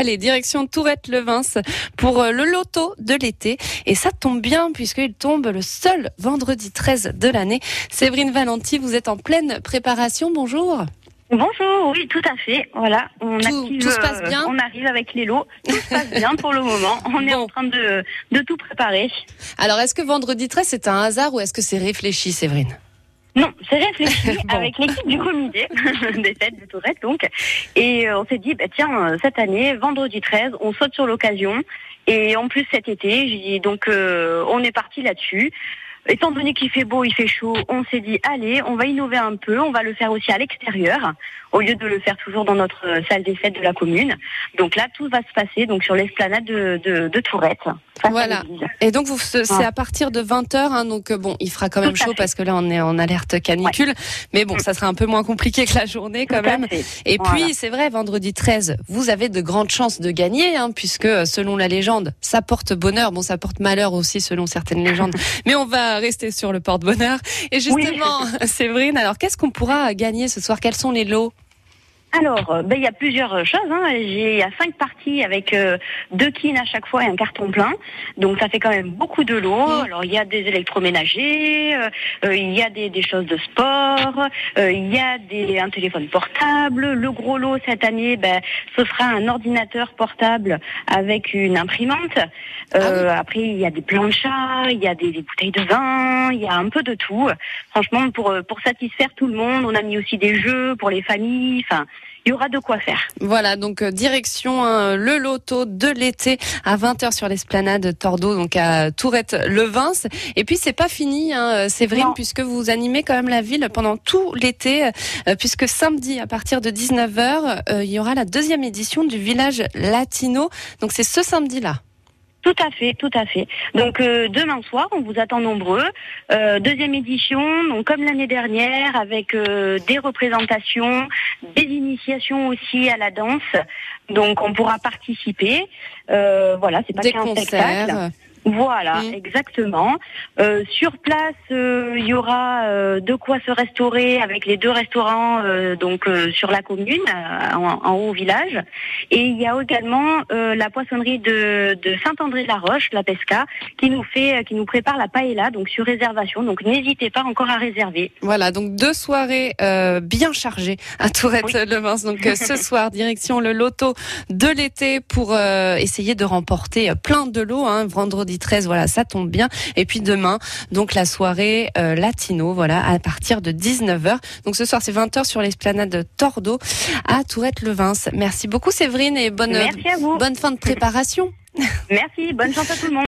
Allez, direction Tourette-Levins pour euh, le loto de l'été. Et ça tombe bien puisqu'il tombe le seul vendredi 13 de l'année. Séverine Valenti, vous êtes en pleine préparation. Bonjour. Bonjour, oui, tout à fait. Voilà, on Tout- active, tout se passe euh, bien On arrive avec les lots. Tout se passe bien pour le moment. On est Bon. en train de, de tout préparer. Alors, est-ce que vendredi 13 c'est un hasard ou est-ce que c'est réfléchi, Séverine? Non, c'est réfléchi Bon. avec l'équipe du comité des fêtes de Tourette, donc. Et euh, on s'est dit, bah, tiens, euh, cette année, vendredi 13, on saute sur l'occasion. Et en plus, cet été, j'ai dit, donc, euh, on est parti là-dessus. Étant donné qu'il fait beau, il fait chaud, on s'est dit, allez, on va innover un peu, on va le faire aussi à l'extérieur, au lieu de le faire toujours dans notre salle des fêtes de la commune. Donc là, tout va se passer donc sur l'esplanade de, de, de Tourette. Voilà. Et donc, vous- c'est à partir de 20h. donc, euh, bon, il fera quand même chaud fait. parce que là, on est en alerte canicule. Mais bon, ça sera un peu moins compliqué que la journée quand Tout même. Et Voilà. puis, c'est vrai, vendredi 13, vous avez de grandes chances de gagner, hein, puisque euh, selon la légende, ça porte bonheur. Bon, ça porte malheur aussi selon certaines légendes. Mais on va rester sur le porte-bonheur. Et justement, Séverine, alors qu'est-ce qu'on pourra gagner ce soir? Quels sont les lots? Alors, euh, ben, il y a plusieurs euh, choses. Hein. J'ai il y a cinq parties avec euh, deux kines à chaque fois et un carton plein. Donc ça fait quand même beaucoup de lots. Alors il y a des électroménagers, euh, il y a des, des choses de sport, euh, il y a des, un téléphone portable. Le gros lot cette année, ben, ce sera un ordinateur portable avec une imprimante. Euh, Après il y a des planchas, il y a des, des bouteilles de vin, il y a un peu de tout. Franchement, pour euh, pour satisfaire tout le monde, on a mis aussi des jeux pour les familles. Enfin, il y aura de quoi faire. Voilà, donc euh, direction hein, le loto de l'été à 20h sur l'esplanade Tordeau, donc à Tourette-Levins. Et puis c'est pas fini, hein, Séverine, Non. puisque vous animez quand même la ville pendant tout l'été, euh, puisque samedi à partir de 19h, euh, il y aura la deuxième édition du village latino. Donc c'est ce samedi-là. Tout à fait, tout à fait. Donc euh, demain soir, on vous attend nombreux. Euh, deuxième édition, donc comme l'année dernière, avec euh, des représentations, des initiations aussi à la danse. Donc on pourra participer. Euh, voilà, c'est pas qu'un spectacle. Voilà, exactement. Euh, sur place, euh, il y aura euh, de quoi se restaurer avec les deux restaurants euh, donc euh, sur la commune, euh, en, en haut au village. Et il y a également euh, la poissonnerie de, de Saint-André-de-la-Roche, la Pesca, qui nous fait, qui nous prépare la paella, donc sur réservation. Donc n'hésitez pas encore à réserver. Voilà, donc deux soirées euh, bien chargées à Tourette-Levins. Donc euh, ce soir, direction le loto de l'été pour euh, essayer de remporter euh, plein de lots. Hein. Vendredi 13, voilà, ça tombe bien. Et puis demain, donc la soirée euh, latino, voilà, à partir de 19h. Donc ce soir, c'est 20h sur l'esplanade de Tordeau à Tourette-Levins. Merci beaucoup Séverine et bonne, bonne fin de préparation. Merci. Bonne chance à tout le monde.